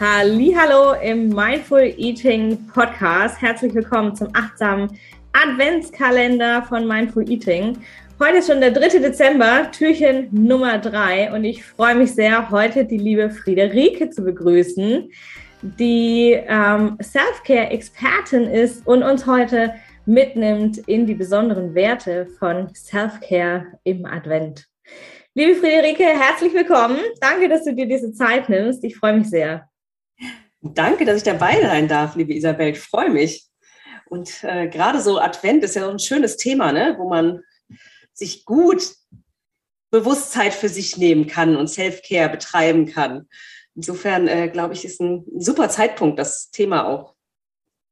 Hallo im Mindful Eating Podcast. Herzlich willkommen zum achtsamen Adventskalender von Mindful Eating. Heute ist schon der 3. Dezember, Türchen Nummer 3 und ich freue mich sehr, heute die liebe Friederike zu begrüßen, die ähm, Self-Care-Expertin ist und uns heute mitnimmt in die besonderen Werte von Self-Care im Advent. Liebe Friederike, herzlich willkommen. Danke, dass du dir diese Zeit nimmst. Ich freue mich sehr. Danke, dass ich dabei sein darf, liebe Isabel. Ich freue mich. Und äh, gerade so Advent ist ja so ein schönes Thema, ne? wo man sich gut Bewusstsein für sich nehmen kann und Self-Care betreiben kann. Insofern, äh, glaube ich, ist ein super Zeitpunkt, das Thema auch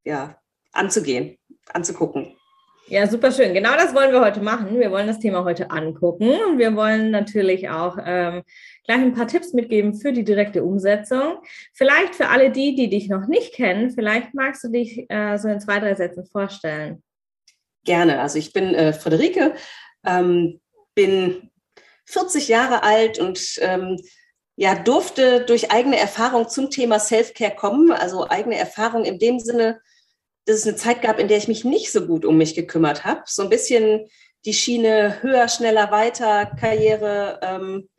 ja, anzugehen, anzugucken. Ja, super schön. Genau das wollen wir heute machen. Wir wollen das Thema heute angucken und wir wollen natürlich auch ähm, gleich ein paar Tipps mitgeben für die direkte Umsetzung. Vielleicht für alle die, die dich noch nicht kennen, vielleicht magst du dich äh, so in zwei, drei Sätzen vorstellen. Gerne. Also ich bin äh, Friederike, ähm, bin 40 Jahre alt und ähm, ja, durfte durch eigene Erfahrung zum Thema Self-Care kommen, also eigene Erfahrung in dem Sinne, dass es eine Zeit gab, in der ich mich nicht so gut um mich gekümmert habe. So ein bisschen die Schiene höher, schneller, weiter, Karriere ähm,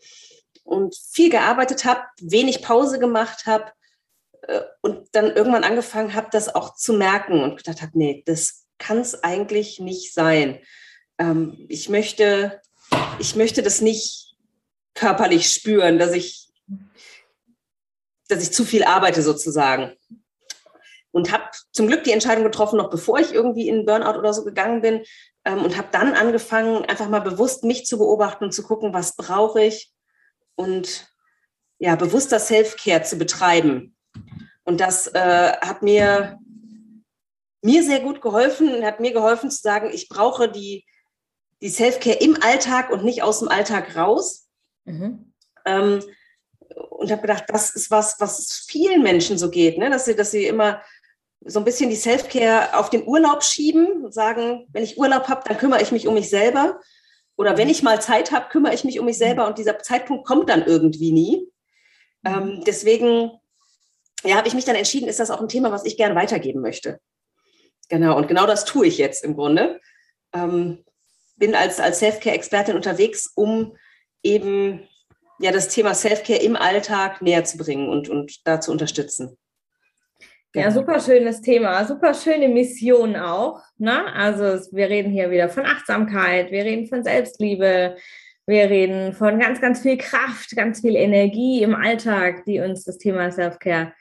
und viel gearbeitet habe, wenig Pause gemacht habe äh, und dann irgendwann angefangen habe, das auch zu merken und gedacht habe, nee, das kann es eigentlich nicht sein. Ähm, ich möchte, ich möchte das nicht körperlich spüren, dass ich, dass ich zu viel arbeite sozusagen und habe zum Glück die Entscheidung getroffen, noch bevor ich irgendwie in Burnout oder so gegangen bin ähm, und habe dann angefangen, einfach mal bewusst mich zu beobachten und zu gucken, was brauche ich und ja, bewusster Self-Care zu betreiben. Und das äh, hat mir, mir sehr gut geholfen und hat mir geholfen zu sagen, ich brauche die, die Self-Care im Alltag und nicht aus dem Alltag raus. Mhm. Ähm, und habe gedacht, das ist was, was vielen Menschen so geht, ne? dass, sie, dass sie immer so ein bisschen die Self-Care auf den Urlaub schieben und sagen, wenn ich Urlaub habe, dann kümmere ich mich um mich selber. Oder wenn ich mal Zeit habe, kümmere ich mich um mich selber und dieser Zeitpunkt kommt dann irgendwie nie. Ähm, deswegen ja, habe ich mich dann entschieden, ist das auch ein Thema, was ich gerne weitergeben möchte. Genau, und genau das tue ich jetzt im Grunde. Ähm, bin als, als Self-Care-Expertin unterwegs, um eben ja, das Thema Self-Care im Alltag näher zu bringen und, und da zu unterstützen. Ja, super schönes Thema, super schöne Mission auch. Ne? Also wir reden hier wieder von Achtsamkeit, wir reden von Selbstliebe, wir reden von ganz, ganz viel Kraft, ganz viel Energie im Alltag, die uns das Thema Self-Care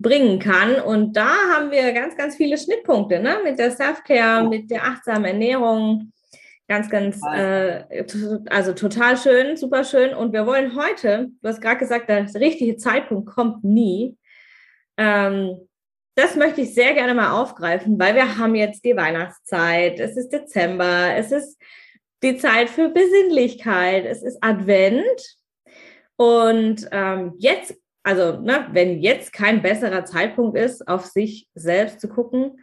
bringen kann. Und da haben wir ganz, ganz viele Schnittpunkte ne? mit der Self-Care, mit der achtsamen Ernährung. Ganz, ganz, äh, also total schön, super schön. Und wir wollen heute, du hast gerade gesagt, der richtige Zeitpunkt kommt nie. Ähm, das möchte ich sehr gerne mal aufgreifen, weil wir haben jetzt die Weihnachtszeit, es ist Dezember, es ist die Zeit für Besinnlichkeit, es ist Advent. Und ähm, jetzt, also ne, wenn jetzt kein besserer Zeitpunkt ist, auf sich selbst zu gucken,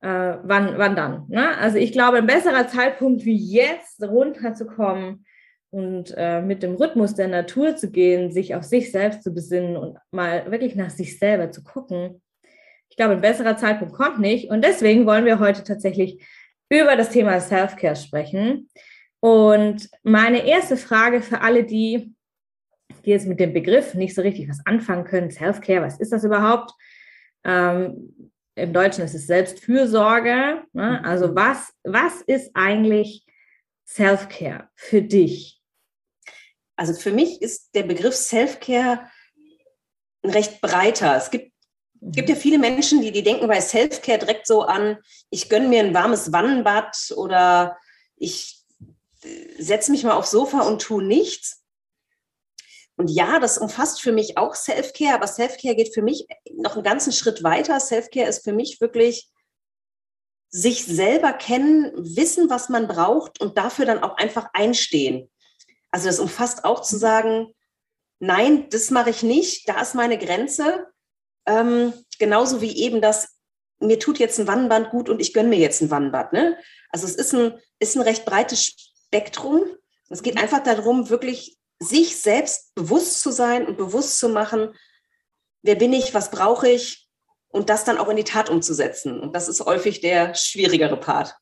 äh, wann, wann dann? Ne? Also ich glaube, ein besserer Zeitpunkt wie jetzt runterzukommen und äh, mit dem Rhythmus der Natur zu gehen, sich auf sich selbst zu besinnen und mal wirklich nach sich selber zu gucken, glaube, ein besserer Zeitpunkt kommt nicht. Und deswegen wollen wir heute tatsächlich über das Thema Self-Care sprechen. Und meine erste Frage für alle, die, die jetzt mit dem Begriff nicht so richtig was anfangen können, Self-Care, was ist das überhaupt? Ähm, im Deutschen ist es Selbstfürsorge. Ne? Also mhm. was, was ist eigentlich Self-Care für dich? Also für mich ist der Begriff Self-Care ein recht breiter. Es gibt, mhm. gibt ja viele Menschen, die, die denken bei Self-Care direkt so an, ich gönne mir ein warmes Wannenbad oder ich äh, setze mich mal aufs Sofa und tue nichts. Und ja, das umfasst für mich auch Self-Care, aber Self-Care geht für mich noch einen ganzen Schritt weiter. Self-Care ist für mich wirklich sich selber kennen, wissen, was man braucht und dafür dann auch einfach einstehen. Also das umfasst auch zu sagen, nein, das mache ich nicht, da ist meine Grenze. Ähm, genauso wie eben das, mir tut jetzt ein Wannenband gut und ich gönne mir jetzt ein Wannenbad. Ne? Also es ist ein, ist ein recht breites Spektrum. Es geht einfach darum, wirklich sich selbst bewusst zu sein und bewusst zu machen, wer bin ich, was brauche ich und das dann auch in die Tat umzusetzen. Und das ist häufig der schwierigere Part.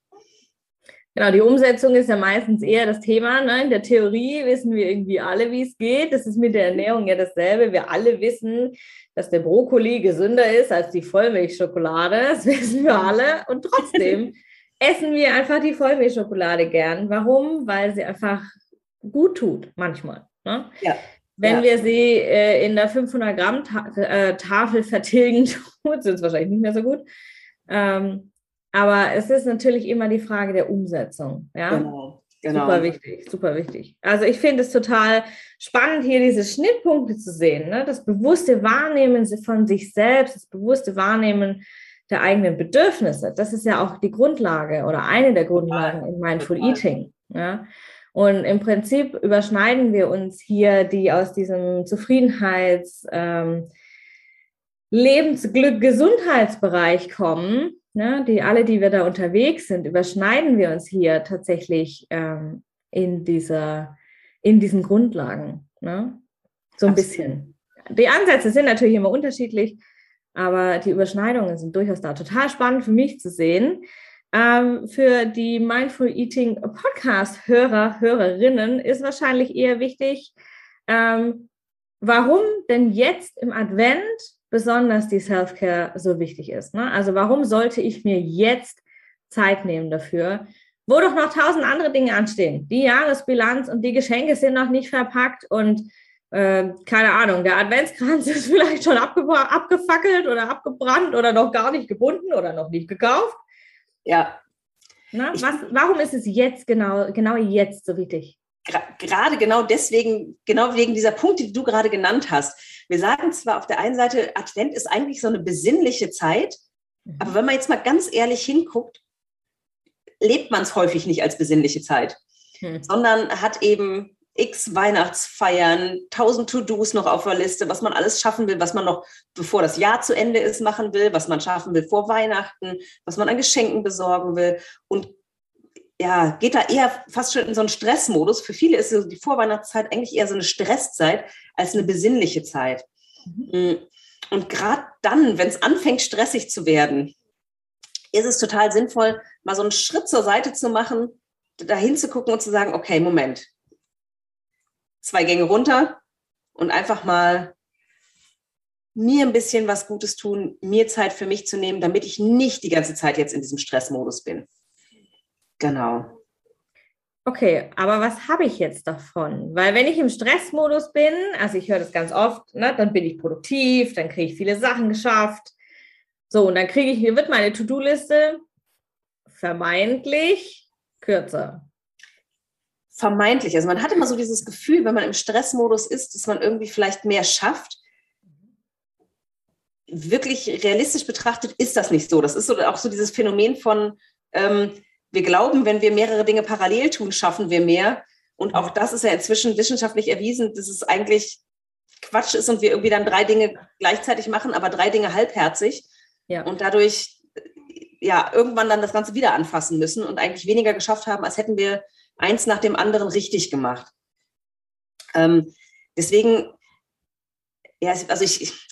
Genau, die Umsetzung ist ja meistens eher das Thema. Ne? In der Theorie wissen wir irgendwie alle, wie es geht. Das ist mit der Ernährung ja dasselbe. Wir alle wissen, dass der Brokkoli gesünder ist als die Vollmilchschokolade. Das wissen wir alle. Und trotzdem essen wir einfach die Vollmilchschokolade gern. Warum? Weil sie einfach gut tut manchmal. Ne? Ja. Wenn ja. wir sie äh, in der 500 Gramm Ta äh, Tafel vertilgen tut, es wahrscheinlich nicht mehr so gut. Ähm, aber es ist natürlich immer die Frage der Umsetzung. Ja? Genau. Genau. Super wichtig, super wichtig. Also ich finde es total spannend, hier diese Schnittpunkte zu sehen. Ne? Das bewusste Wahrnehmen von sich selbst, das bewusste Wahrnehmen der eigenen Bedürfnisse. Das ist ja auch die Grundlage oder eine der Grundlagen in Mindful Eating. Ja? Und im Prinzip überschneiden wir uns hier, die aus diesem Zufriedenheits-, ähm, Lebensglück, Gesundheitsbereich kommen, ne, die alle, die wir da unterwegs sind, überschneiden wir uns hier tatsächlich ähm, in dieser, in diesen Grundlagen. Ne? So ein bisschen. Die Ansätze sind natürlich immer unterschiedlich, aber die Überschneidungen sind durchaus da. Total spannend für mich zu sehen. Ähm, für die Mindful Eating Podcast-Hörer, Hörerinnen ist wahrscheinlich eher wichtig, ähm, warum denn jetzt im Advent besonders die Self-Care so wichtig ist. Ne? Also warum sollte ich mir jetzt Zeit nehmen dafür, wo doch noch tausend andere Dinge anstehen. Die Jahresbilanz und die Geschenke sind noch nicht verpackt und äh, keine Ahnung, der Adventskranz ist vielleicht schon abgefackelt oder abgebrannt oder noch gar nicht gebunden oder noch nicht gekauft. Ja. Na, was, warum ist es jetzt genau, genau jetzt so wichtig? Gerade genau deswegen, genau wegen dieser Punkte, die du gerade genannt hast. Wir sagen zwar auf der einen Seite, Advent ist eigentlich so eine besinnliche Zeit, mhm. aber wenn man jetzt mal ganz ehrlich hinguckt, lebt man es häufig nicht als besinnliche Zeit, mhm. sondern hat eben x Weihnachtsfeiern, tausend To-Dos noch auf der Liste, was man alles schaffen will, was man noch, bevor das Jahr zu Ende ist, machen will, was man schaffen will vor Weihnachten, was man an Geschenken besorgen will. Und ja, geht da eher fast schon in so einen Stressmodus. Für viele ist die Vorweihnachtszeit eigentlich eher so eine Stresszeit als eine besinnliche Zeit. Mhm. Und gerade dann, wenn es anfängt, stressig zu werden, ist es total sinnvoll, mal so einen Schritt zur Seite zu machen, dahin zu gucken und zu sagen, okay, Moment, zwei Gänge runter und einfach mal mir ein bisschen was Gutes tun, mir Zeit für mich zu nehmen, damit ich nicht die ganze Zeit jetzt in diesem Stressmodus bin. Genau. Okay, aber was habe ich jetzt davon? Weil wenn ich im Stressmodus bin, also ich höre das ganz oft, ne, dann bin ich produktiv, dann kriege ich viele Sachen geschafft. So, und dann kriege ich, hier wird meine To-Do-Liste vermeintlich kürzer vermeintlich. Also man hat immer so dieses Gefühl, wenn man im Stressmodus ist, dass man irgendwie vielleicht mehr schafft. Wirklich realistisch betrachtet ist das nicht so. Das ist so auch so dieses Phänomen von, ähm, wir glauben, wenn wir mehrere Dinge parallel tun, schaffen wir mehr. Und auch das ist ja inzwischen wissenschaftlich erwiesen, dass es eigentlich Quatsch ist und wir irgendwie dann drei Dinge gleichzeitig machen, aber drei Dinge halbherzig. Ja. Und dadurch ja irgendwann dann das Ganze wieder anfassen müssen und eigentlich weniger geschafft haben, als hätten wir eins nach dem anderen richtig gemacht. Ähm, deswegen, ja, also ich, ich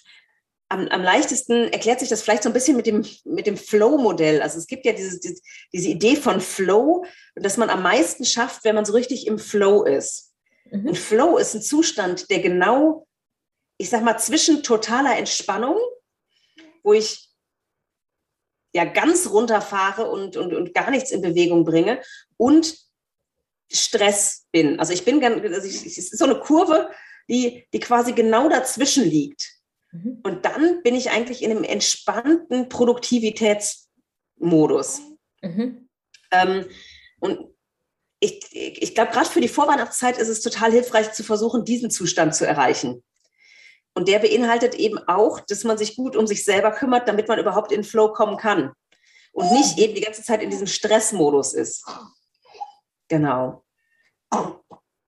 am, am, leichtesten erklärt sich das vielleicht so ein bisschen mit dem, mit dem Flow-Modell. Also es gibt ja diese, diese, diese, Idee von Flow, dass man am meisten schafft, wenn man so richtig im Flow ist. Mhm. Und Flow ist ein Zustand, der genau, ich sag mal, zwischen totaler Entspannung, wo ich ja ganz runterfahre und, und, und gar nichts in Bewegung bringe und Stress bin. Also ich bin ganz, also ich, es ist so eine Kurve, die, die quasi genau dazwischen liegt. Mhm. Und dann bin ich eigentlich in einem entspannten Produktivitätsmodus. Mhm. Ähm, und ich, ich glaube, gerade für die Vorweihnachtszeit ist es total hilfreich zu versuchen, diesen Zustand zu erreichen. Und der beinhaltet eben auch, dass man sich gut um sich selber kümmert, damit man überhaupt in Flow kommen kann. Und nicht eben die ganze Zeit in diesem Stressmodus ist. Genau.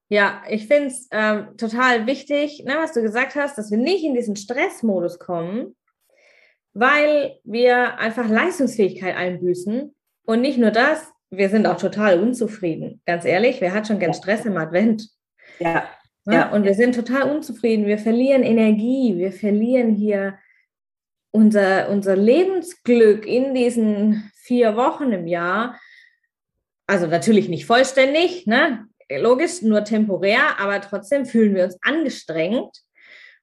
Ja, ich finde es ähm, total wichtig, ne, was du gesagt hast, dass wir nicht in diesen Stressmodus kommen, weil wir einfach Leistungsfähigkeit einbüßen. Und nicht nur das, wir sind auch total unzufrieden. Ganz ehrlich, wer hat schon gern Stress im Advent? Ja. Ne? ja. Und wir sind total unzufrieden. Wir verlieren Energie. Wir verlieren hier unser, unser Lebensglück in diesen vier Wochen im Jahr. Also natürlich nicht vollständig, ne? Logisch, nur temporär, aber trotzdem fühlen wir uns angestrengt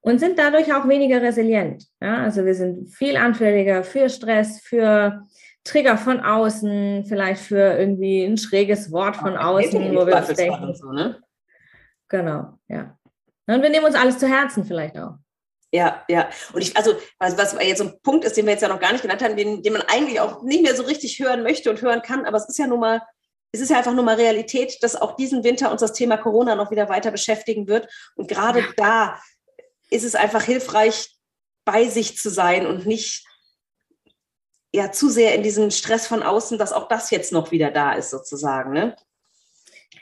und sind dadurch auch weniger resilient. Ja? Also wir sind viel anfälliger für Stress, für Trigger von außen, vielleicht für irgendwie ein schräges Wort von außen, wo wir uns denken. So, ne? Genau, ja. Und wir nehmen uns alles zu Herzen vielleicht auch. Ja, ja. Und ich, also, was, was jetzt so ein Punkt ist, den wir jetzt ja noch gar nicht genannt haben, den, den man eigentlich auch nicht mehr so richtig hören möchte und hören kann, aber es ist ja nun mal es ist ja einfach nur mal Realität, dass auch diesen Winter uns das Thema Corona noch wieder weiter beschäftigen wird. Und gerade ja. da ist es einfach hilfreich, bei sich zu sein und nicht ja zu sehr in diesem Stress von außen, dass auch das jetzt noch wieder da ist, sozusagen. Ne?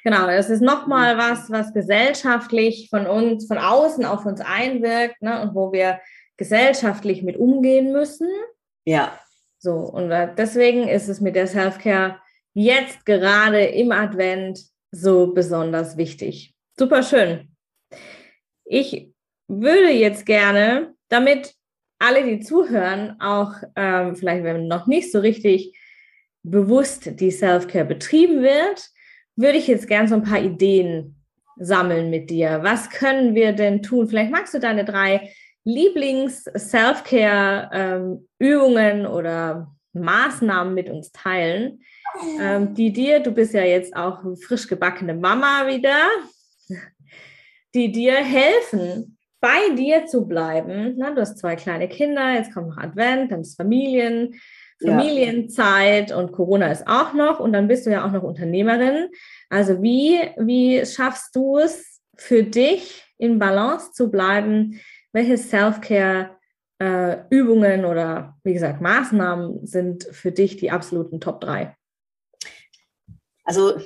Genau, es ist nochmal was, was gesellschaftlich von uns, von außen auf uns einwirkt ne, und wo wir gesellschaftlich mit umgehen müssen. Ja. So, und deswegen ist es mit der Self-Care jetzt gerade im Advent so besonders wichtig. Super schön. Ich würde jetzt gerne, damit alle, die zuhören, auch ähm, vielleicht, wenn noch nicht so richtig bewusst die Self-Care betrieben wird, würde ich jetzt gerne so ein paar Ideen sammeln mit dir. Was können wir denn tun? Vielleicht magst du deine drei Lieblings-Self-Care-Übungen ähm, oder Maßnahmen mit uns teilen, ähm, die dir, du bist ja jetzt auch frisch gebackene Mama wieder, die dir helfen, bei dir zu bleiben. Na, du hast zwei kleine Kinder, jetzt kommt noch Advent, dann ist Familien, Familienzeit ja. und Corona ist auch noch und dann bist du ja auch noch Unternehmerin. Also wie, wie schaffst du es für dich in Balance zu bleiben? Welche Self-Care äh, Übungen oder wie gesagt Maßnahmen sind für dich die absoluten Top 3? Also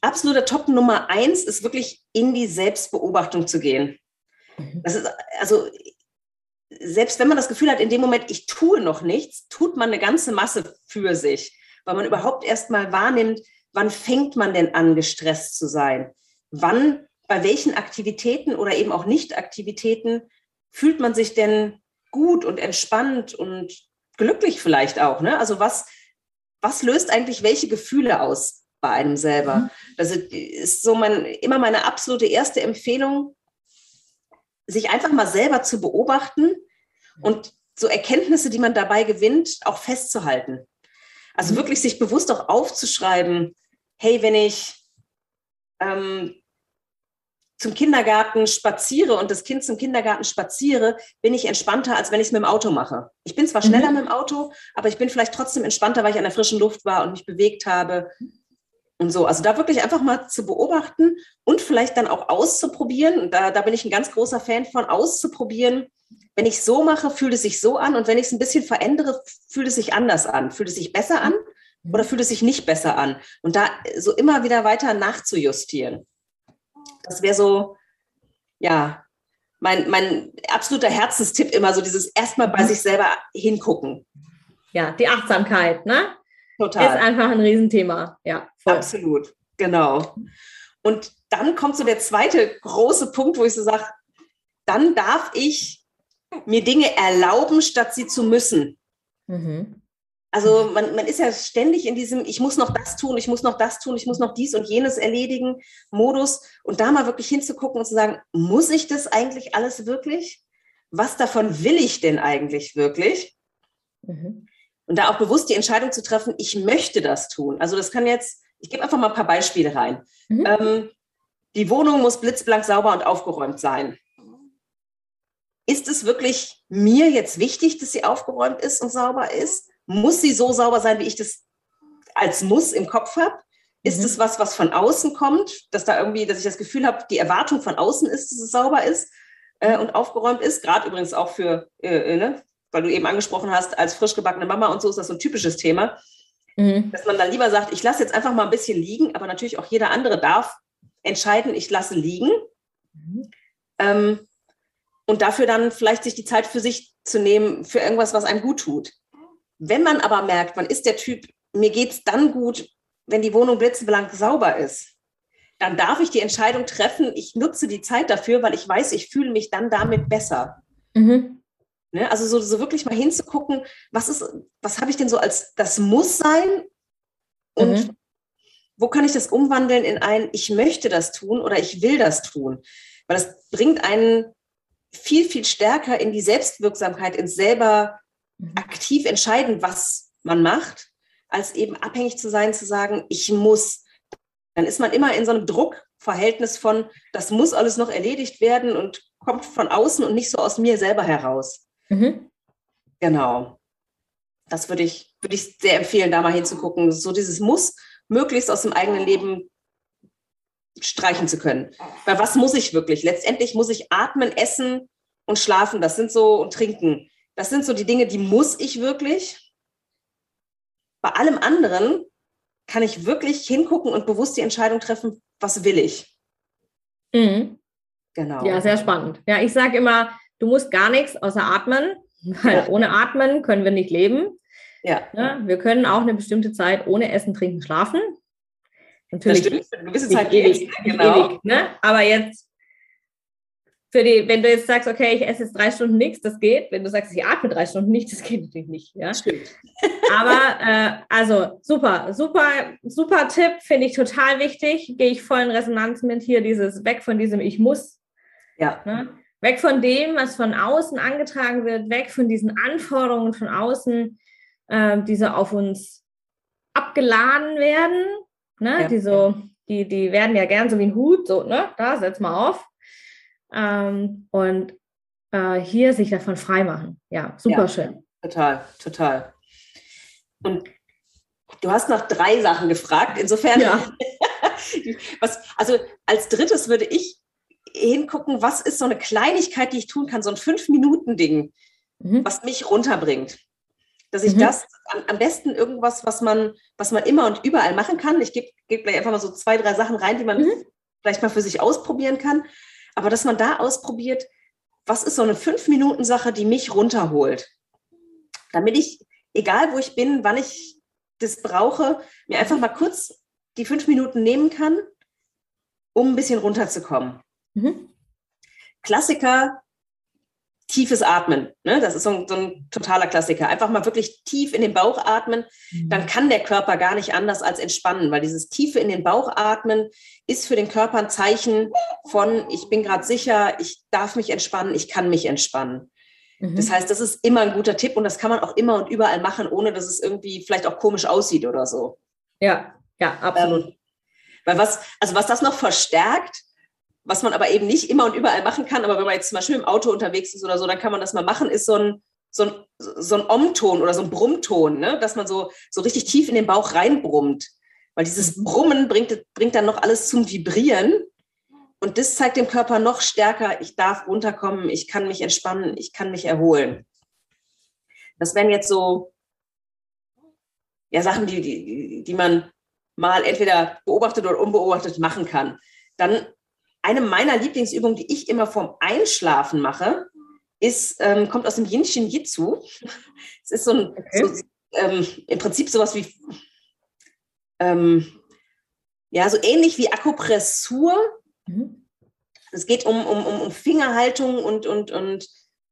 absoluter Top Nummer eins ist wirklich in die Selbstbeobachtung zu gehen. Mhm. Das ist also selbst wenn man das Gefühl hat, in dem Moment, ich tue noch nichts, tut man eine ganze Masse für sich, weil man überhaupt erst mal wahrnimmt, wann fängt man denn an, gestresst zu sein? Wann, bei welchen Aktivitäten oder eben auch Nicht-Aktivitäten fühlt man sich denn gut und entspannt und glücklich vielleicht auch? Ne? Also was, was löst eigentlich welche Gefühle aus? Bei einem selber. Mhm. Das ist so mein, immer meine absolute erste Empfehlung, sich einfach mal selber zu beobachten und so Erkenntnisse, die man dabei gewinnt, auch festzuhalten. Also mhm. wirklich sich bewusst auch aufzuschreiben, hey, wenn ich ähm, zum Kindergarten spaziere und das Kind zum Kindergarten spaziere, bin ich entspannter, als wenn ich es mit dem Auto mache. Ich bin zwar schneller mhm. mit dem Auto, aber ich bin vielleicht trotzdem entspannter, weil ich an der frischen Luft war und mich bewegt habe und so. Also da wirklich einfach mal zu beobachten und vielleicht dann auch auszuprobieren. Und da, da bin ich ein ganz großer Fan von, auszuprobieren. Wenn ich so mache, fühlt es sich so an. Und wenn ich es ein bisschen verändere, fühlt es sich anders an. Fühlt es sich besser an mhm. oder fühlt es sich nicht besser an? Und da so immer wieder weiter nachzujustieren. Das wäre so, ja, mein, mein absoluter Herzenstipp immer so dieses erstmal bei mhm. sich selber hingucken. Ja, die Achtsamkeit, ne? Total. Ist einfach ein Riesenthema. Ja, voll. Absolut, genau. Und dann kommt so der zweite große Punkt, wo ich so sage, dann darf ich mir Dinge erlauben, statt sie zu müssen. Mhm. Also man, man ist ja ständig in diesem, ich muss noch das tun, ich muss noch das tun, ich muss noch dies und jenes erledigen, Modus. Und da mal wirklich hinzugucken und zu sagen, muss ich das eigentlich alles wirklich? Was davon will ich denn eigentlich wirklich? Mhm. Und da auch bewusst die Entscheidung zu treffen, ich möchte das tun. Also das kann jetzt, ich gebe einfach mal ein paar Beispiele rein. Mhm. Ähm, die Wohnung muss blitzblank sauber und aufgeräumt sein. Ist es wirklich mir jetzt wichtig, dass sie aufgeräumt ist und sauber ist? Muss sie so sauber sein, wie ich das als Muss im Kopf habe? Ist mhm. es was, was von außen kommt, dass da irgendwie, dass ich das Gefühl habe, die Erwartung von außen ist, dass es sauber ist äh, und aufgeräumt ist? Gerade übrigens auch für, äh, äh ne? Weil du eben angesprochen hast, als frisch gebackene Mama und so ist das so ein typisches Thema, mhm. dass man dann lieber sagt, ich lasse jetzt einfach mal ein bisschen liegen, aber natürlich auch jeder andere darf entscheiden, ich lasse liegen. Mhm. Ähm, und dafür dann vielleicht sich die Zeit für sich zu nehmen, für irgendwas, was einem gut tut. Wenn man aber merkt, man ist der Typ, mir geht es dann gut, wenn die Wohnung blitzblank sauber ist, dann darf ich die Entscheidung treffen, ich nutze die Zeit dafür, weil ich weiß, ich fühle mich dann damit besser. Mhm. Ne? Also so, so wirklich mal hinzugucken, was ist, was habe ich denn so als das muss sein und mhm. wo kann ich das umwandeln in ein, ich möchte das tun oder ich will das tun. Weil das bringt einen viel, viel stärker in die Selbstwirksamkeit, ins selber mhm. aktiv entscheiden, was man macht, als eben abhängig zu sein, zu sagen, ich muss. Dann ist man immer in so einem Druckverhältnis von, das muss alles noch erledigt werden und kommt von außen und nicht so aus mir selber heraus. Mhm. Genau. Das würde ich, würde ich sehr empfehlen, da mal hinzugucken. So dieses Muss möglichst aus dem eigenen Leben streichen zu können. Weil was muss ich wirklich? Letztendlich muss ich atmen, essen und schlafen. Das sind so und trinken. Das sind so die Dinge, die muss ich wirklich. Bei allem anderen kann ich wirklich hingucken und bewusst die Entscheidung treffen, was will ich. Mhm. Genau. Ja, sehr spannend. Ja, ich sage immer, du musst gar nichts außer atmen, weil ja. ohne Atmen können wir nicht leben. Ja. ja. Wir können auch eine bestimmte Zeit ohne Essen, Trinken, Schlafen. Natürlich. Das stimmt, eine gewisse Zeit ewig, genau. Ewig, ne? Aber jetzt für die, wenn du jetzt sagst, okay, ich esse jetzt drei Stunden nichts, das geht. Wenn du sagst, ich atme drei Stunden nicht, das geht natürlich nicht. Ja? Stimmt. Aber äh, also super, super, super Tipp, finde ich total wichtig. Gehe ich voll in Resonanz mit hier, dieses weg von diesem Ich muss. Ja. Ne? Weg von dem, was von außen angetragen wird, weg von diesen Anforderungen von außen, äh, die so auf uns abgeladen werden. Ne? Ja. Die so, die, die werden ja gern so wie ein Hut, so, ne? Da, setz mal auf ähm, und äh, hier sich davon freimachen. Ja, super ja, schön. Total, total. Und du hast nach drei Sachen gefragt. Insofern, ja. was, also als drittes würde ich hingucken, was ist so eine Kleinigkeit, die ich tun kann, so ein Fünf-Minuten-Ding, mhm. was mich runterbringt. Dass ich mhm. das am, am, besten irgendwas, was man, was man immer und überall machen kann. Ich gebe geb gleich einfach mal so zwei, drei Sachen rein, die man mhm. vielleicht mal für sich ausprobieren kann. Aber dass man da ausprobiert, was ist so eine Fünf-Minuten-Sache, die mich runterholt, damit ich, egal wo ich bin, wann ich das brauche, mir einfach mal kurz die fünf Minuten nehmen kann, um ein bisschen runterzukommen. Mhm. Klassiker tiefes Atmen. Ne? Das ist so ein, so ein, totaler Klassiker. Einfach mal wirklich tief in den Bauch atmen. Dann mhm. kann der Körper gar nicht anders als entspannen, weil dieses tiefe in den Bauch atmen ist für den Körper ein Zeichen von, ich bin gerade sicher, ich darf mich entspannen, ich kann mich entspannen. Mhm. Das heißt, das ist immer ein guter Tipp und das kann man auch immer und überall machen, ohne dass es irgendwie vielleicht auch komisch aussieht oder so. Ja, ja, absolut. Ähm, weil was, also was das noch verstärkt, was man aber eben nicht immer und überall machen kann, aber wenn man jetzt zum Beispiel im Auto unterwegs ist oder so, dann kann man das mal machen, ist so ein, so ein, so ein Om-Ton oder so ein Brummton, ne? dass man so, so richtig tief in den Bauch reinbrummt. Weil dieses mhm. Brummen bringt, bringt dann noch alles zum Vibrieren. Und das zeigt dem Körper noch stärker, ich darf runterkommen, ich kann mich entspannen, ich kann mich erholen. Das wären jetzt so ja, Sachen, die, die, die man mal entweder beobachtet oder unbeobachtet machen kann. Dann eine meiner Lieblingsübungen, die ich immer vorm Einschlafen mache, ist, ähm, kommt aus dem Yinshin Jitsu. Es ist so ein, okay. so, ähm, im Prinzip sowas wie, ähm, ja, so ähnlich wie Akupressur. Mhm. Es geht um, um, um Fingerhaltung und, und, und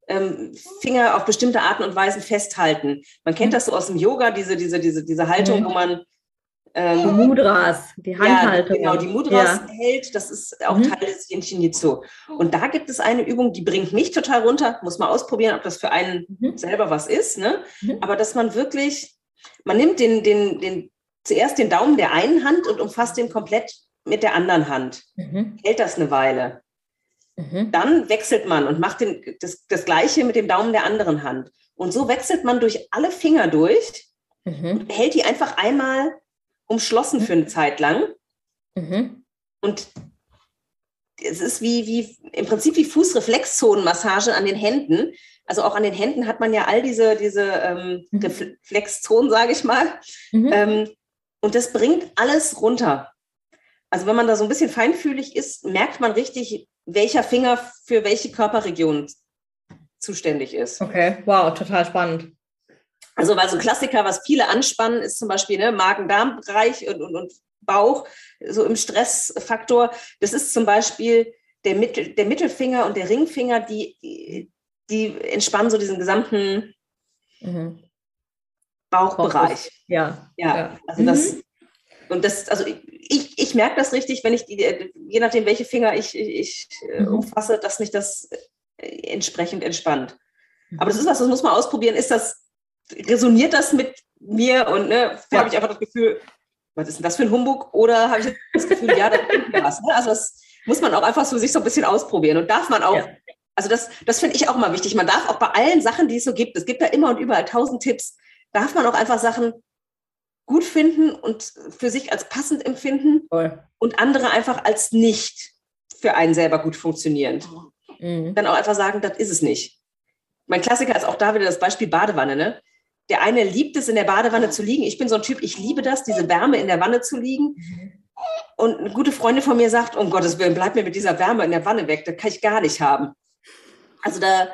ähm, Finger auf bestimmte Arten und Weisen festhalten. Man kennt mhm. das so aus dem Yoga, diese, diese, diese, diese Haltung, mhm. wo man Ähm, die Mudras, die Handhaltung. Ja, genau, die Mudras ja. hält, das ist auch mhm. Teil des Yin Shin Jitsu. Und da gibt es eine Übung, die bringt mich total runter. Muss man ausprobieren, ob das für einen mhm. selber was ist. Ne? Mhm. Aber dass man wirklich, man nimmt den, den, den, zuerst den Daumen der einen Hand und umfasst den komplett mit der anderen Hand. Mhm. Hält das eine Weile. Mhm. Dann wechselt man und macht den, das, das Gleiche mit dem Daumen der anderen Hand. Und so wechselt man durch alle Finger durch mhm. und hält die einfach einmal umschlossen für eine mhm. Zeit lang. Mhm. Und es ist wie, wie im Prinzip wie Fußreflexzonenmassage an den Händen. Also auch an den Händen hat man ja all diese, diese ähm, mhm. Reflexzonen, sage ich mal. Mhm. Ähm, und das bringt alles runter. Also wenn man da so ein bisschen feinfühlig ist, merkt man richtig, welcher Finger für welche Körperregion zuständig ist. Okay, wow, total spannend. Also, weil so ein Klassiker, was viele anspannen, ist zum Beispiel ne, Magen-Darm-Bereich und, und, und Bauch, so im Stressfaktor. Das ist zum Beispiel der, Mittel, der Mittelfinger und der Ringfinger, die, die entspannen so diesen gesamten mhm. Bauchbereich. Ja. Ja, ja. also mhm. das, und das, also ich, ich merke das richtig, wenn ich die, je nachdem, welche Finger ich, ich, ich mhm. umfasse, dass mich das entsprechend entspannt. Aber das ist was, das muss man ausprobieren. Ist das, resoniert das mit mir und ne, ja. habe ich einfach das Gefühl, was ist denn das für ein Humbug? Oder habe ich das Gefühl, ja, das ist was. Ne? Also das muss man auch einfach so sich so ein bisschen ausprobieren. Und darf man auch, ja. also das, das finde ich auch immer wichtig. Man darf auch bei allen Sachen, die es so gibt, es gibt ja immer und überall tausend Tipps, darf man auch einfach Sachen gut finden und für sich als passend empfinden Voll. und andere einfach als nicht für einen selber gut funktionierend mhm. dann auch einfach sagen, das ist es nicht. Mein Klassiker ist auch da wieder das Beispiel Badewanne. Ne? Der eine liebt es, in der Badewanne zu liegen. Ich bin so ein Typ, ich liebe das, diese Wärme in der Wanne zu liegen. Und eine gute Freundin von mir sagt, um Gottes Willen, bleib mir mit dieser Wärme in der Wanne weg, das kann ich gar nicht haben. Also da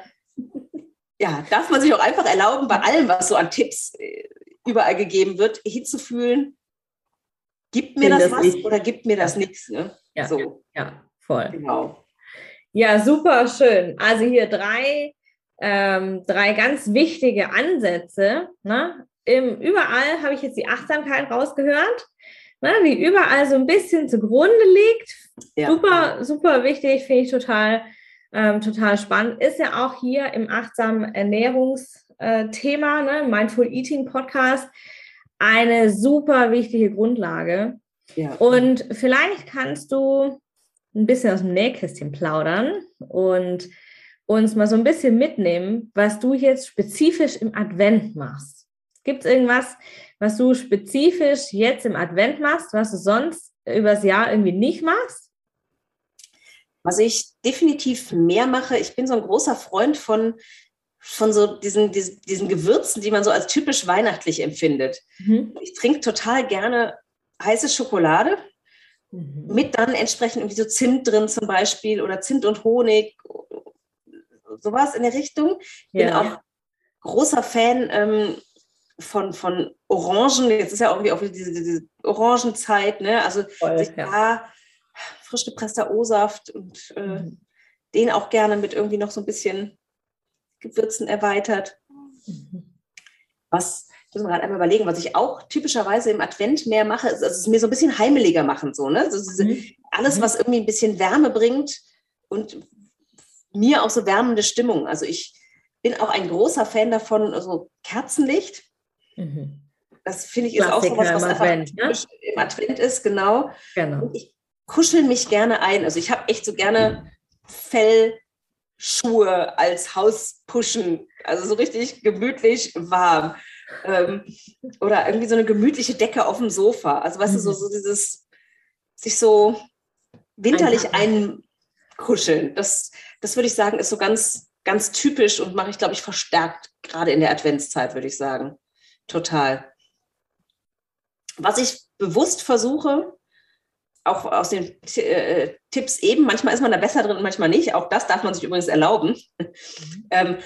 ja, darf man sich auch einfach erlauben, bei allem, was so an Tipps äh, überall gegeben wird, hinzufühlen, gibt mir das, das, was nicht. oder gibt mir das nichts. Ne? Ja, so. ja, voll. Genau. Ja, super schön. Also hier drei, ähm, drei ganz wichtige Ansätze. Ne? Im, überall habe ich jetzt die Achtsamkeit rausgehört, ne? die überall so ein bisschen zugrunde liegt. Ja. Super, super wichtig, finde ich total, ähm, total spannend. Ist ja auch hier im achtsamen Ernährungsthema, ne? Mindful Eating Podcast, eine super wichtige Grundlage. Ja. Und vielleicht kannst du ein bisschen aus dem Nähkästchen plaudern und uns mal so ein bisschen mitnehmen, was du jetzt spezifisch im Advent machst. Gibt es irgendwas, was du spezifisch jetzt im Advent machst, was du sonst übers Jahr irgendwie nicht machst? Was ich definitiv mehr mache, ich bin so ein großer Freund von, von so diesen, diesen, diesen Gewürzen, die man so als typisch weihnachtlich empfindet. Mhm. Ich trinke total gerne heiße Schokolade Mhm. Mit dann entsprechend irgendwie so Zimt drin zum Beispiel oder Zimt und Honig, sowas in der Richtung. Ich bin auch großer Fan ähm, von, von Orangen. Jetzt ist ja auch irgendwie auch diese, diese Orangenzeit, ne? Also Voll, sich ja. da frisch gepresster O-Saft und äh, mhm. den auch gerne mit irgendwie noch so ein bisschen Gewürzen erweitert. Mhm. Was muss man gerade einmal überlegen, was ich auch typischerweise im Advent mehr mache, ist, also es mir so ein bisschen heimeliger machen, so, ne? Also mhm. Alles, mhm. was irgendwie ein bisschen Wärme bringt und mir auch so wärmende Stimmung. Also ich bin auch ein großer Fan davon, also Kerzenlicht. Mhm. Das finde ich ist auch so was, was einfach Advent, ne? im Advent ist, genau. genau. Und ich kuschel mich gerne ein. Also ich habe echt so gerne Fellschuhe als Hauspuschen, also so richtig gemütlich warm. Ähm, oder irgendwie so eine gemütliche Decke auf dem Sofa. Also weißt mhm. du, so, mhm. so dieses sich so winterlich einkuscheln. Das, das würde ich sagen, ist so ganz, ganz typisch und mache ich, glaube ich, verstärkt, gerade in der Adventszeit, würde ich sagen. Total. Was ich bewusst versuche, auch aus den äh, Tipps eben, manchmal ist man da besser drin und manchmal nicht. Auch das darf man sich übrigens erlauben. Mhm. ähm,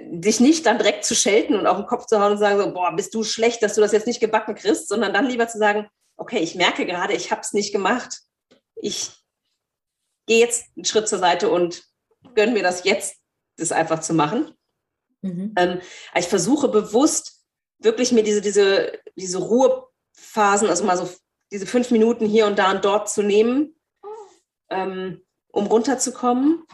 dich nicht dann direkt zu schelten und auf den Kopf zu hauen und sagen so, boah, bist du schlecht, dass du das jetzt nicht gebacken kriegst, sondern dann lieber zu sagen, okay, ich merke gerade, ich habe es nicht gemacht. Ich gehe jetzt einen Schritt zur Seite und gönne mir das jetzt, das einfach zu machen. Mhm. Ähm, ich versuche bewusst wirklich mir diese, diese, diese Ruhe Phasen, also mal so diese fünf Minuten hier und da und dort zu nehmen, ähm, um runterzukommen.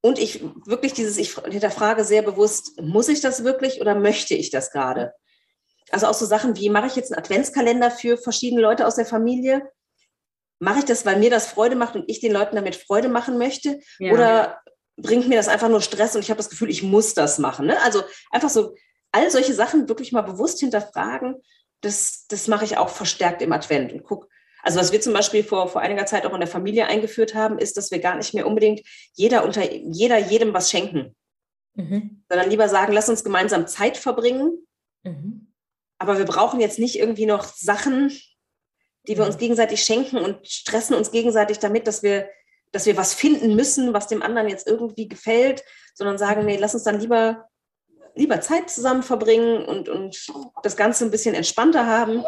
Und ich wirklich dieses, ich hinterfrage sehr bewusst, muss ich das wirklich oder möchte ich das gerade? Also auch so Sachen wie, mache ich jetzt einen Adventskalender für verschiedene Leute aus der Familie? Mache ich das, weil mir das Freude macht und ich den Leuten damit Freude machen möchte? Ja. Oder bringt mir das einfach nur Stress und ich habe das Gefühl, ich muss das machen? Ne? Also einfach so all solche Sachen wirklich mal bewusst hinterfragen, das, das mache ich auch verstärkt im Advent und gucke, also was wir zum Beispiel vor, vor einiger Zeit auch in der Familie eingeführt haben, ist, dass wir gar nicht mehr unbedingt jeder unter jeder jedem was schenken. Mhm. Sondern lieber sagen, lass uns gemeinsam Zeit verbringen. Mhm. Aber wir brauchen jetzt nicht irgendwie noch Sachen, die wir uns gegenseitig schenken und stressen uns gegenseitig damit, dass wir, dass wir was finden müssen, was dem anderen jetzt irgendwie gefällt, sondern sagen, nee, lass uns dann lieber, lieber Zeit zusammen verbringen und, und das Ganze ein bisschen entspannter haben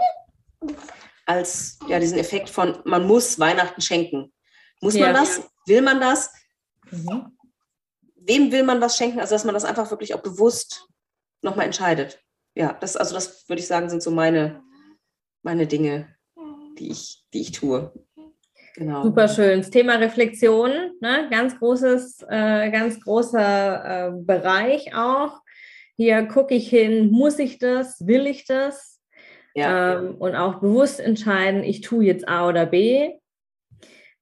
als ja, diesen Effekt von, man muss Weihnachten schenken. Muss ja. man das? Will man das? Mhm. Wem will man was schenken? Also, dass man das einfach wirklich auch bewusst nochmal entscheidet. Ja, das, also das würde ich sagen, sind so meine, meine Dinge, die ich, die ich tue. Genau. Super schön. Das Thema Reflexion, ne? ganz großes, äh, ganz großer äh, Bereich auch. Hier gucke ich hin, muss ich das, will ich das? Ja. Ähm, und auch bewusst entscheiden, ich tue jetzt A oder B.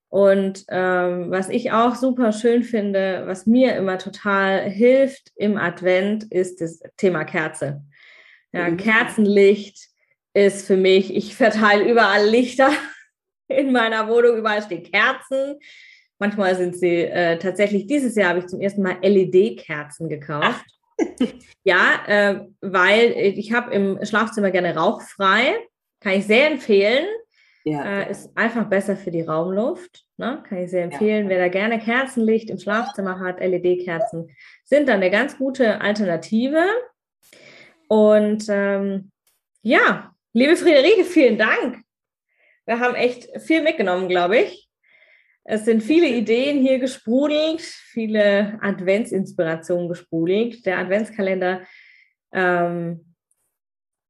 Und ähm, was ich auch super schön finde, was mir immer total hilft im Advent, ist das Thema Kerze. Ja, mhm. Kerzenlicht ist für mich, ich verteile überall Lichter in meiner Wohnung, überall stehen Kerzen. Manchmal sind sie äh, tatsächlich, dieses Jahr habe ich zum ersten Mal LED-Kerzen gekauft. Ja, äh, weil ich habe im Schlafzimmer gerne rauchfrei. Kann ich sehr empfehlen. Ja. Äh, ist einfach besser für die Raumluft. Ne? Kann ich sehr empfehlen. Ja. Wer da gerne Kerzenlicht im Schlafzimmer hat, LED-Kerzen, sind dann eine ganz gute Alternative. Und ähm, ja, liebe Friederike, vielen Dank. Wir haben echt viel mitgenommen, glaube ich. Es sind viele Ideen hier gesprudelt, viele Adventsinspirationen gesprudelt. Der Adventskalender ähm,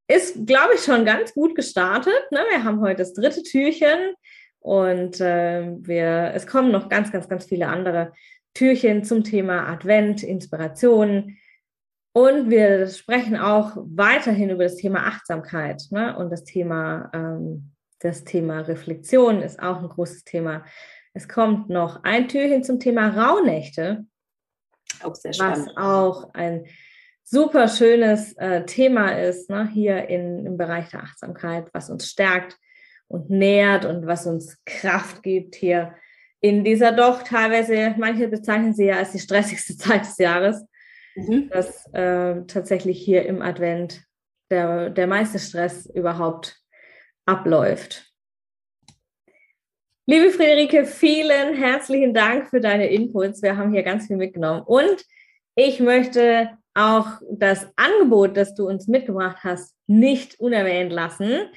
ist, glaube ich, schon ganz gut gestartet. Ne? Wir haben heute das dritte Türchen und äh, wir, es kommen noch ganz, ganz, ganz viele andere Türchen zum Thema Advent, Inspiration. Und wir sprechen auch weiterhin über das Thema Achtsamkeit ne? und das Thema, ähm, das Thema Reflexion ist auch ein großes Thema. Es kommt noch ein Türchen zum Thema Rauhnächte. Auch sehr spannend. Was auch ein super schönes äh, Thema ist, ne, hier in, im Bereich der Achtsamkeit, was uns stärkt und nährt und was uns Kraft gibt hier in dieser doch teilweise, manche bezeichnen sie ja als die stressigste Zeit des Jahres, mhm. dass äh, tatsächlich hier im Advent der, der meiste Stress überhaupt abläuft. Liebe Friederike, vielen herzlichen Dank für deine Inputs. Wir haben hier ganz viel mitgenommen. Und ich möchte auch das Angebot, das du uns mitgebracht hast, nicht unerwähnt lassen.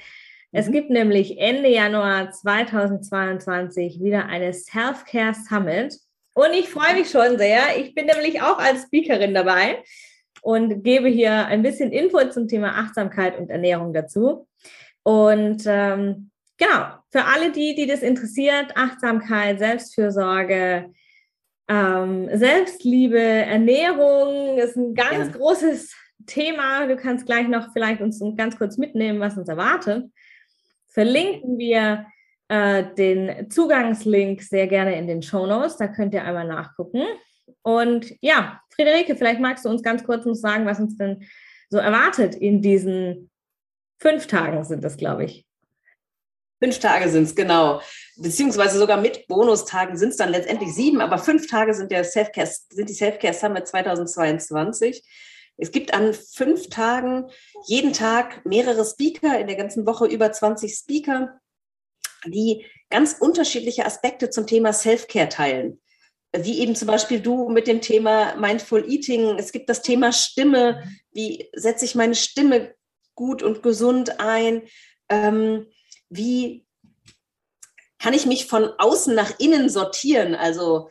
Es mhm. gibt nämlich Ende Januar 2022 wieder eine Self-Care Summit. Und ich freue mich schon sehr. Ich bin nämlich auch als Speakerin dabei und gebe hier ein bisschen Input zum Thema Achtsamkeit und Ernährung dazu. Und ähm, genau, für alle die, die das interessiert, Achtsamkeit, Selbstfürsorge, ähm, Selbstliebe, Ernährung ist ein ganz ja. großes Thema. Du kannst gleich noch vielleicht uns ganz kurz mitnehmen, was uns erwartet. Verlinken wir äh, den Zugangslink sehr gerne in den Show Notes. Da könnt ihr einmal nachgucken. Und ja, Friederike, vielleicht magst du uns ganz kurz noch sagen, was uns denn so erwartet in diesen fünf Tagen sind das, glaube ich. Fünf Tage sind es, genau. Beziehungsweise sogar mit Bonustagen sind es dann letztendlich sieben, aber fünf Tage sind, der Self sind die Self-Care Summit 2022. Es gibt an fünf Tagen jeden Tag mehrere Speaker, in der ganzen Woche über 20 Speaker, die ganz unterschiedliche Aspekte zum Thema Self-Care teilen. Wie eben zum Beispiel du mit dem Thema Mindful Eating. Es gibt das Thema Stimme. Wie setze ich meine Stimme gut und gesund ein? Ähm, wie kann ich mich von außen nach innen sortieren, also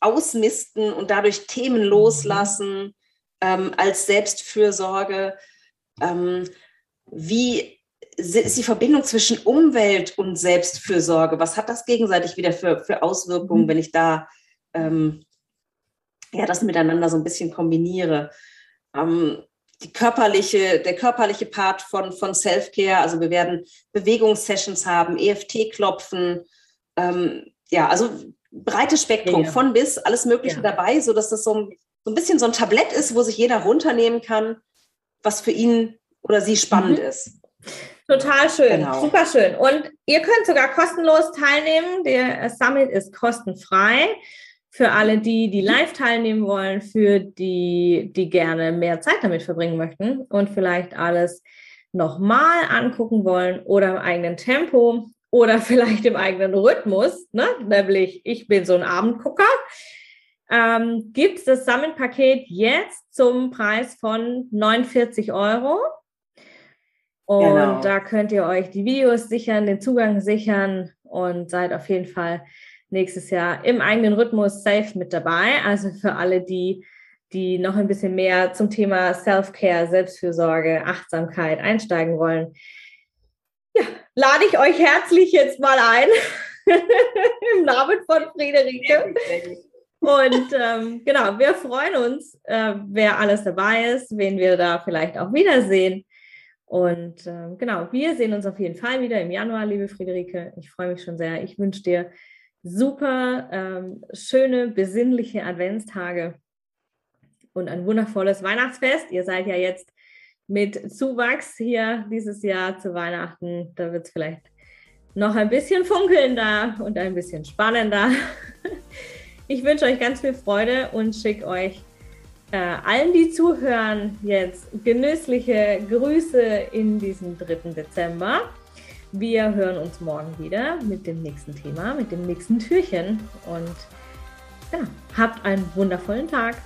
ausmisten und dadurch Themen mhm. loslassen ähm, als Selbstfürsorge? Ähm, wie ist die Verbindung zwischen Umwelt und Selbstfürsorge? Was hat das gegenseitig wieder für, für Auswirkungen, mhm. wenn ich da ähm, ja, das miteinander so ein bisschen kombiniere? Ähm, die körperliche, der körperliche Part von, von Self-Care, also wir werden Bewegungssessions haben, EFT-Klopfen, ähm, ja, also breites Spektrum ja. von bis, alles Mögliche ja. dabei, sodass das so ein, so ein bisschen so ein Tablett ist, wo sich jeder runternehmen kann, was für ihn oder sie spannend mhm. ist. Total schön, genau. super schön. Und ihr könnt sogar kostenlos teilnehmen. Der Summit ist kostenfrei für alle die, die live teilnehmen wollen, für die, die gerne mehr Zeit damit verbringen möchten und vielleicht alles nochmal angucken wollen oder im eigenen Tempo oder vielleicht im eigenen Rhythmus, ne? nämlich ich bin so ein Abendgucker, ähm, gibt es das Summit-Paket jetzt zum Preis von 49 Euro. Und genau. da könnt ihr euch die Videos sichern, den Zugang sichern und seid auf jeden Fall nächstes Jahr im eigenen Rhythmus safe mit dabei. Also für alle, die, die noch ein bisschen mehr zum Thema Self-Care, Selbstfürsorge, Achtsamkeit einsteigen wollen, ja, lade ich euch herzlich jetzt mal ein. Im Namen von Friederike. Und ähm, genau, wir freuen uns, äh, wer alles dabei ist, wen wir da vielleicht auch wiedersehen. Und äh, genau, wir sehen uns auf jeden Fall wieder im Januar, liebe Friederike. Ich freue mich schon sehr. Ich wünsche dir super ähm, schöne, besinnliche Adventstage und ein wundervolles Weihnachtsfest. Ihr seid ja jetzt mit Zuwachs hier dieses Jahr zu Weihnachten. Da wird es vielleicht noch ein bisschen funkelnder und ein bisschen spannender. Ich wünsche euch ganz viel Freude und schicke euch äh, allen, die zuhören, jetzt genüssliche Grüße in diesem 3. Dezember. Wir hören uns morgen wieder mit dem nächsten Thema, mit dem nächsten Türchen. Und ja, habt einen wundervollen Tag.